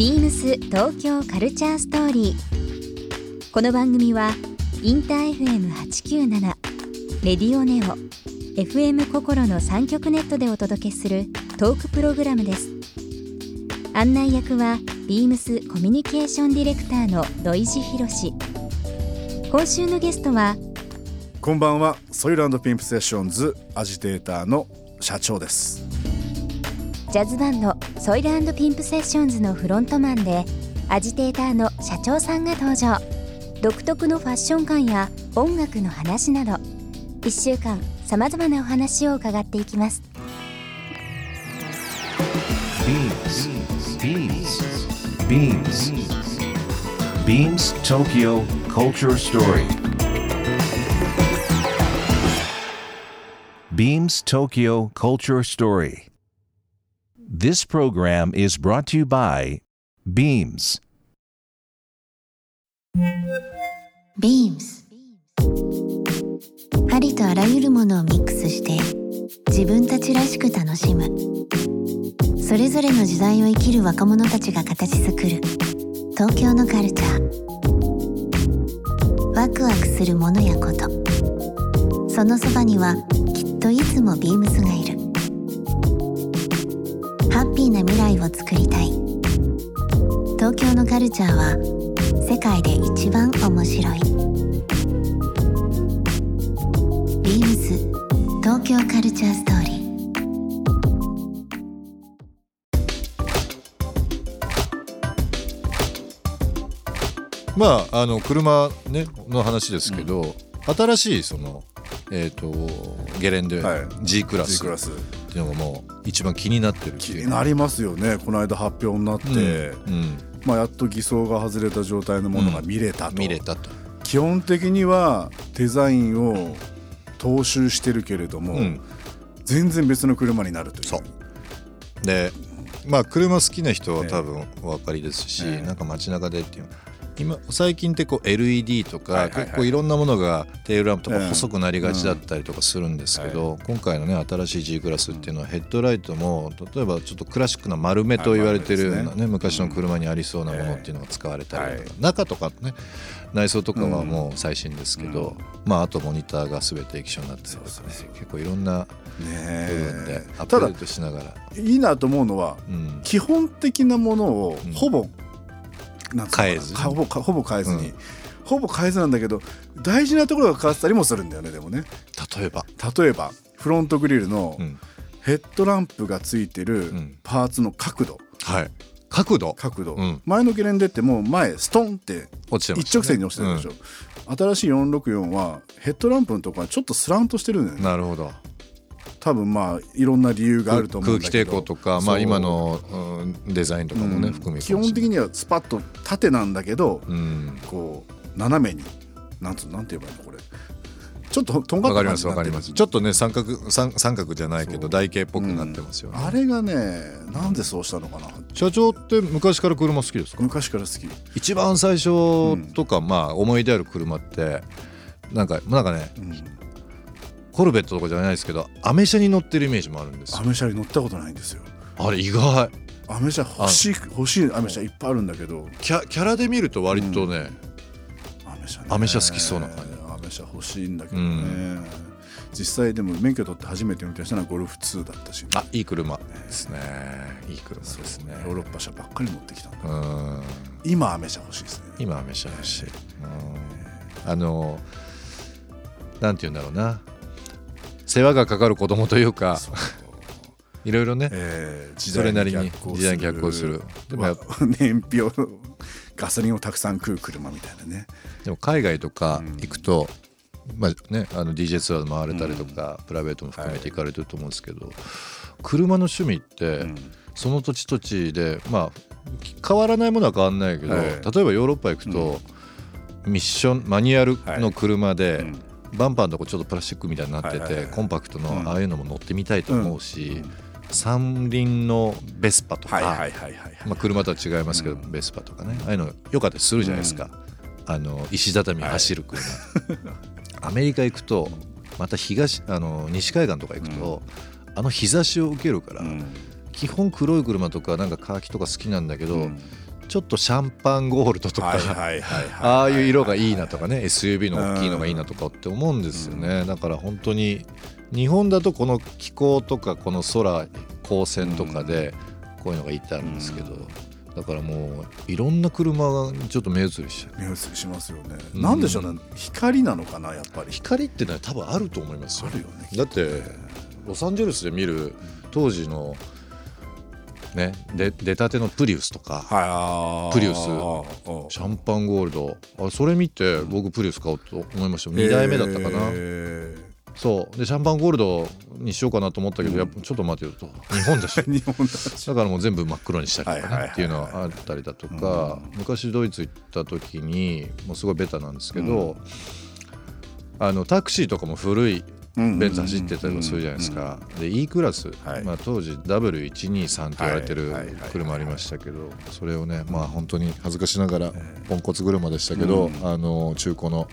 ビームス東京カルチャーストーリー。この番組はインター FM897 レディオネオ FM 心の三極ネットでお届けするトークプログラムです。案内役はビームスコミュニケーションディレクターの土井博志。今週のゲストはこんばんはソイルピンプセッションズアジテーターの社長ですジャズバンドソイルピンプセッションズのフロントマンでアジテーターの社長さんが登場。独特のファッション感や音楽の話など。1週間さまざまなお話を伺っていきます。ビームスビームスビームスビームス東京 Culture Story. Beams Tokyo Culture Story. This program is brought to you by Beams. ビームスありとあらゆるものをミックスして自分たちらしく楽しむ。それぞれの時代を生きる若者たちが形作る東京のカルチャー。ワクワクするものやこと。そのそばにはきっといつもビームスがいる。をつくりたい。東京のカルチャーは世界で一番面白い。ビームス東京カルチャーストーリー。まああの車、ね、の話ですけど、新しいその、えー、とゲレンデはい。G クラス。G クラス。っていうのがもう一番気になってる気になりますよね。この間発表になって、うんまあ、やっと偽装が外れた状態のものが見れたと、見れたと、基本的にはデザインを踏襲してるけれども、うん、全然別の車になるという。そう。でまあ車好きな人は多分お分かりですし、ええなんか街中でっていう今最近ってこう LED とか、結構いろんなものがテールランプとかええ細くなりがちだったりとかするんですけど、今回のね新しい G クラスっていうのはヘッドライトも例えばちょっとクラシックな丸目と言われてるようなね,、昔の車にありそうなものっていうのが使われたりとか、え中とかね。内装とかはもう最新ですけど、まああとモニターが全て液晶になってるとかね。結構いろんなね部分でアップデートしながら。いいなと思うのはうん。基本的なものをうん。ほぼ、なん変えずほぼかほぼ変えずに、うん。ほぼ変えずなんだけど大事なところが変わってたりもするんだよねでもね。例えば、例えばフロントグリルのうん。ヘッドランプがついてるん。パーツの角度。はい、角度？角度、うん。前のゲレンデってもう前ストンって落ちてましたね。一直線に落ちてるでしょ、新しい464はヘッドランプのところがちょっとスランとしてるんだよね。なるほど多分まあいろんな理由があると思うん空気だけど。抵抗とか、まあ、今の、うんデザインとかもね、うん。含め基本的にはスパッと縦なんだけど、うん。こう斜めになんつうなんて言えばいいのこれ。ちょっととんがわかりまってるすわかります。ちょっとね三角三三角じゃないけど台形っぽくなってますよね、あれがねなんでそうしたのかな。社長って昔から車好きですか？昔から好き。一番最初とか、まあ思い出ある車ってなんかなんかねうんコルベットとかじゃないですけどアメ車に乗ってるイメージもあるんですよ。アメ車に乗ったことないんですよ。あれ意外。アメ車欲しい欲しいアメ車いっぱいあるんだけど。キャキャラで見ると割とね、アメ車ね。アメ車好きそうな感じ。アメ車欲しいんだけどね、実際でも免許取って初めて運転したのはゴルフ2だったし、あいい車ですね。いい車ですね。ヨーロッパ車ばっかり持ってきたんだうん。今アメ車欲しいですね。今アメ車欲しい、うん。あのなんて言うんだろうな世話がかかる子供というかいろいろね、えー時それなりに行時代に逆行する。でも 燃費をガソリンをたくさん食う車みたいなね。でも海外とかうん。行くと、まあね、あの DJ ツアー回れたりとか、プライベートも含めて行かれてると思うんですけど、車の趣味って、うん。その土地土地でまあ変わらないものは変わらないけど、はい。例えばヨーロッパ行くと、ミッションマニュアルの車で、うんバンパーのとこちょっとプラスチックみたいになってて、コンパクトうん。のああいうのも乗ってみたいと思うし、うん。三輪のベスパとか、車とは違いますけど、ベスパとかね。ああいうのよかったりするじゃないですか、あの石畳走る車、アメリカ行くとまた東あの西海岸とか行くと、あの日差しを受けるから、うん。基本黒い車とかなんかカーキとか好きなんだけど、うんちょっとシャンパンゴールドとか、ああいう色がいいなとかね SUV の大きいのがいいなとかって思うんですよね、だから本当に日本だとこの気候とかこの空光線とかでこういうのがいいってあるんですけど、だからもういろんな車がちょっと目移りしちゃう目移りしますよね、うん。なんでしょうね。光なのかなやっぱり。光ってのは多分あると思いますよ。あるよね。だってロサンゼルスで見る当時のね。で出たてのプリウスとか、はい。プリウス。シャンパンゴールド。あそれ見て僕プリウス買おうと思いました2代目だったかな、へそう。でシャンパンゴールドにしようかなと思ったけど、やっぱちょっと待てよと。日本だし。ー 日本だし。だからもう全部真っ黒にしたりとかね。っていうのはあったりだとか。昔ドイツ行った時にもうすごいベタなんですけど、あのタクシーとかも古いベンツ走ってたりもするじゃないですか。で E クラス、はい。まあ、当時 W123 って言われてる車ありましたけどそれをねまあ本当に恥ずかしながらポンコツ車でしたけど、あの中古の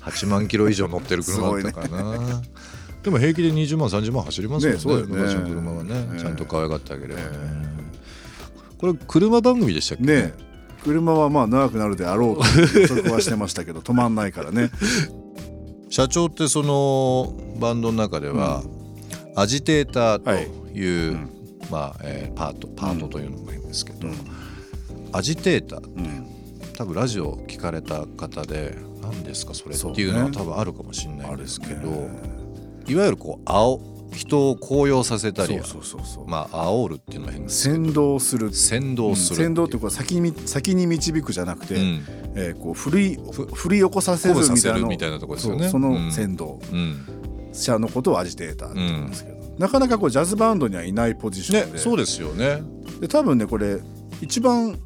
8万キロ以上乗ってる車だったかな。でも平気で20万30万走りますもんね昔の車はね、ねちゃんと可愛がってあげればね、これ車番組でしたっけ？ね車はまあ長くなるであろうと予測はしてましたけど止まんないからね社長ってそのバンドの中では、アジテーターという、うんまあえーパートパートというのがいいんですけど、うん。アジテーターうん。多分ラジオ聞かれた方で何ですかそれっていうのは多分あるかもしれないんですけど、ね。いわゆるこう青人を高揚させたりそうそうそうまあ煽るっていうのは変です先導する。先導する先導っていうか先に先に導くじゃなくて、うん。えーこう振り振り起こさせるみたいなたいなところですよね。その先導。うん。者のことをアジテーターって言うんですけど、なかなかこうジャズバンドにはいないポジションで,、ねそうですよね。で多分ねこれ一番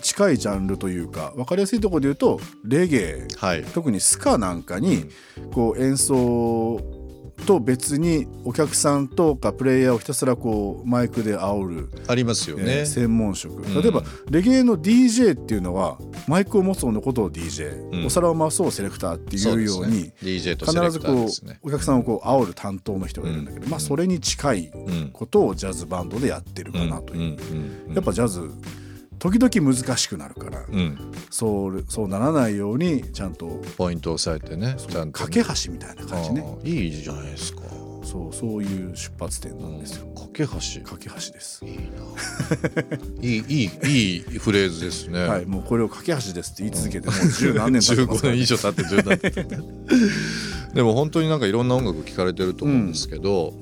近いジャンルというか分かりやすいところで言うとレゲエ。はい。特にスカなんかにこう演奏と別にお客さんとかプレイヤーをひたすらこうマイクで煽る、ありますよえーね、専門職。ん。例えばレゲエの DJ っていうのはマイクを持つ方のことを DJ、うん。お皿を回そうセレクターっていうようにね。必ずこうねお客さんをこう煽る担当の人がいるんだけど、うん。まあそれに近いうんことをジャズバンドでやってるかなという、うん。うん。うん。やっぱジャズ時々難しくなるから、うん。そうそうならないようにちゃんとポイントを押さえてねちゃんと架け橋みたいな感じね。いいじゃないですか。そうそういう出発点なんですよ。架け橋。架け橋です。いいな。いいいいいいフレーズですね、はいもうこれを架け橋ですって言い続けてもう十何年経ってます15から 年以上経って10年経ってでも本当になんかいろんな音楽聴かれてると思うんですけど、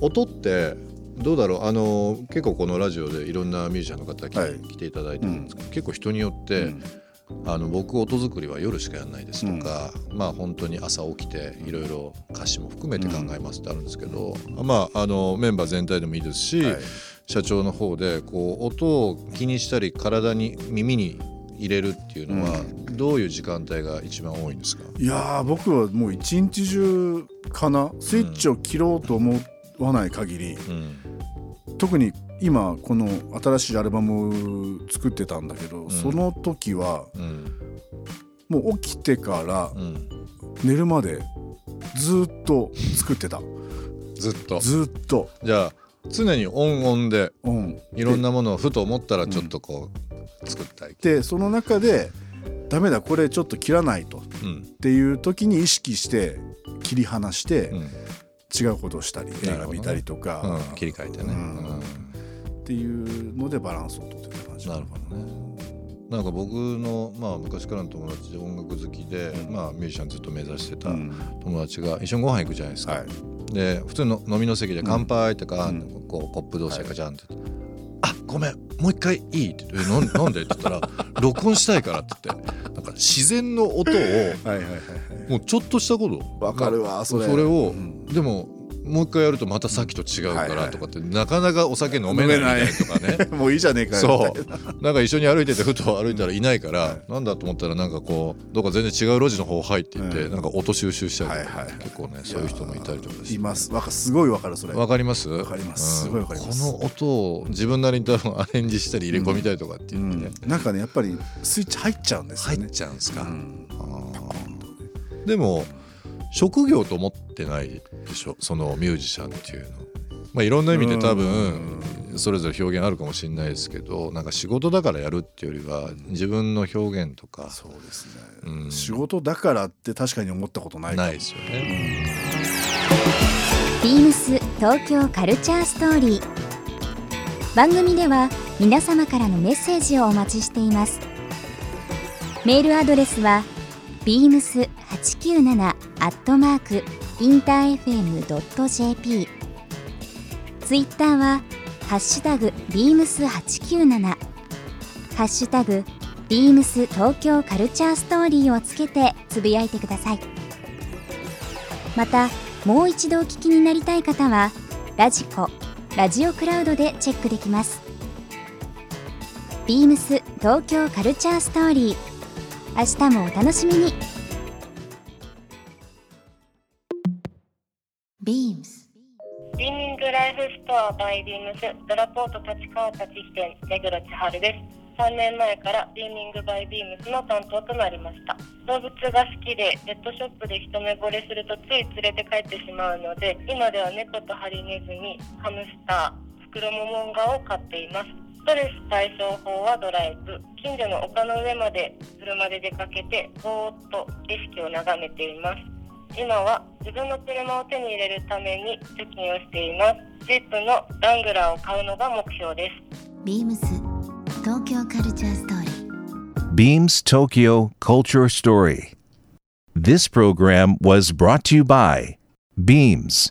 音ってどうだろう？あの結構このラジオでいろんなミュージシャンの方来,、はい。来ていただいてるんですけど、結構人によって、うん。あの僕音作りは夜しかやらないですとか、まあ本当に朝起きていろいろ歌詞も含めて考えますってあるんですけど、まああのメンバー全体でもいいですし、はい。社長の方でこう音を気にしたり体に耳に入れるっていうのはどういう時間帯が一番多いんですか、いやー僕はもう一日中かな。スイッチを切ろうと思わない限り、うん。特に今この新しいアルバムを作ってたんだけど、その時はうん。もう起きてからうん、寝るまでずっと作ってた。ずっと。ずっと。じゃあ常にオンオンでうん。いろんなものをふと思ったらちょっとこう作ったり、でその中でダメだこれちょっと切らないとっうん。ていう時に意識して切り離してうん違うことをしたり映なるほどね。画見たりとか、うん、切り替えてね、っていうのでバランスをとってた感じ。なるほどね。なんか僕の、まあ、昔からの友達で音楽好きで、まあ、ミュージシャンずっと目指してたうん。友達が一緒にご飯行くじゃないですか、はい。で普通の飲みの席で乾杯とか、うん。こうコップ同士でガチャンって、あごめんもう一回いい?」って言ってえな んで?」って言ったら「録音したいから」って言ってなんか自然の音をもうちょっとしたこと。わかるわそれを、うんでももう一回やるとまたさっきと違うからとかって、なかなかお酒飲めないとかね。もういいじゃねえかよそう。なんか一緒に歩いててふと歩いたらいないから、なんだと思ったらなんかこうどっか全然違う路地の方入っていって、うんなんか音収集しちゃう、はいはい結構ねそういう人もいたりとかして。いますわかすごいわかるそれ。わかります？わかります。すごいわかります。この音を自分なりに多分アレンジしたり入れ込みたいとかって言ってね、なんかねやっぱりスイッチ入っちゃうんですよね。入っちゃうんですか、でも職業と思ってないでしょ？そのミュージシャンっていうの。まあいろんな意味で多分それぞれ表現あるかもしれないですけどなんか仕事だからやるっていうよりは自分の表現とか。そうですね、うん。仕事だからって確かに思ったことないないですよね。ビームス東京カルチャーストーリー。番組では皆様からのメッセージをお待ちしています。メールアドレスは beams897 アットマークインター FM.jp ツイッターはハッシュタグ beams897 ハッシュタグビームス東京カルチャーストーリーをつけてつぶやいてください。またもう一度お聞きになりたい方はラジコラジオクラウドでチェックできます。ビームス東京カルチャーストーリー。明日もお楽しみに。Beams. ビーミングライフストアバイビームスドラポート立川立支店目黒千春です。3年前からビーミングバイビームスの担当となりました。動物が好きでペットショップで一目惚れするとつい連れて帰ってしまうので今では猫とハリネズミハムスターフクロモモンガを飼っています。ストレス解消法はドライブ。近所の丘の上まで車で出かけてぼーっと景色を眺めています。今は自分の車を手に入れるために貯金をしています。ジップのダングラーを買うのが目標です。ビームス東京カルチャーストーリー。ビームス東京カルチャーストーリー This program was brought to you by Beams.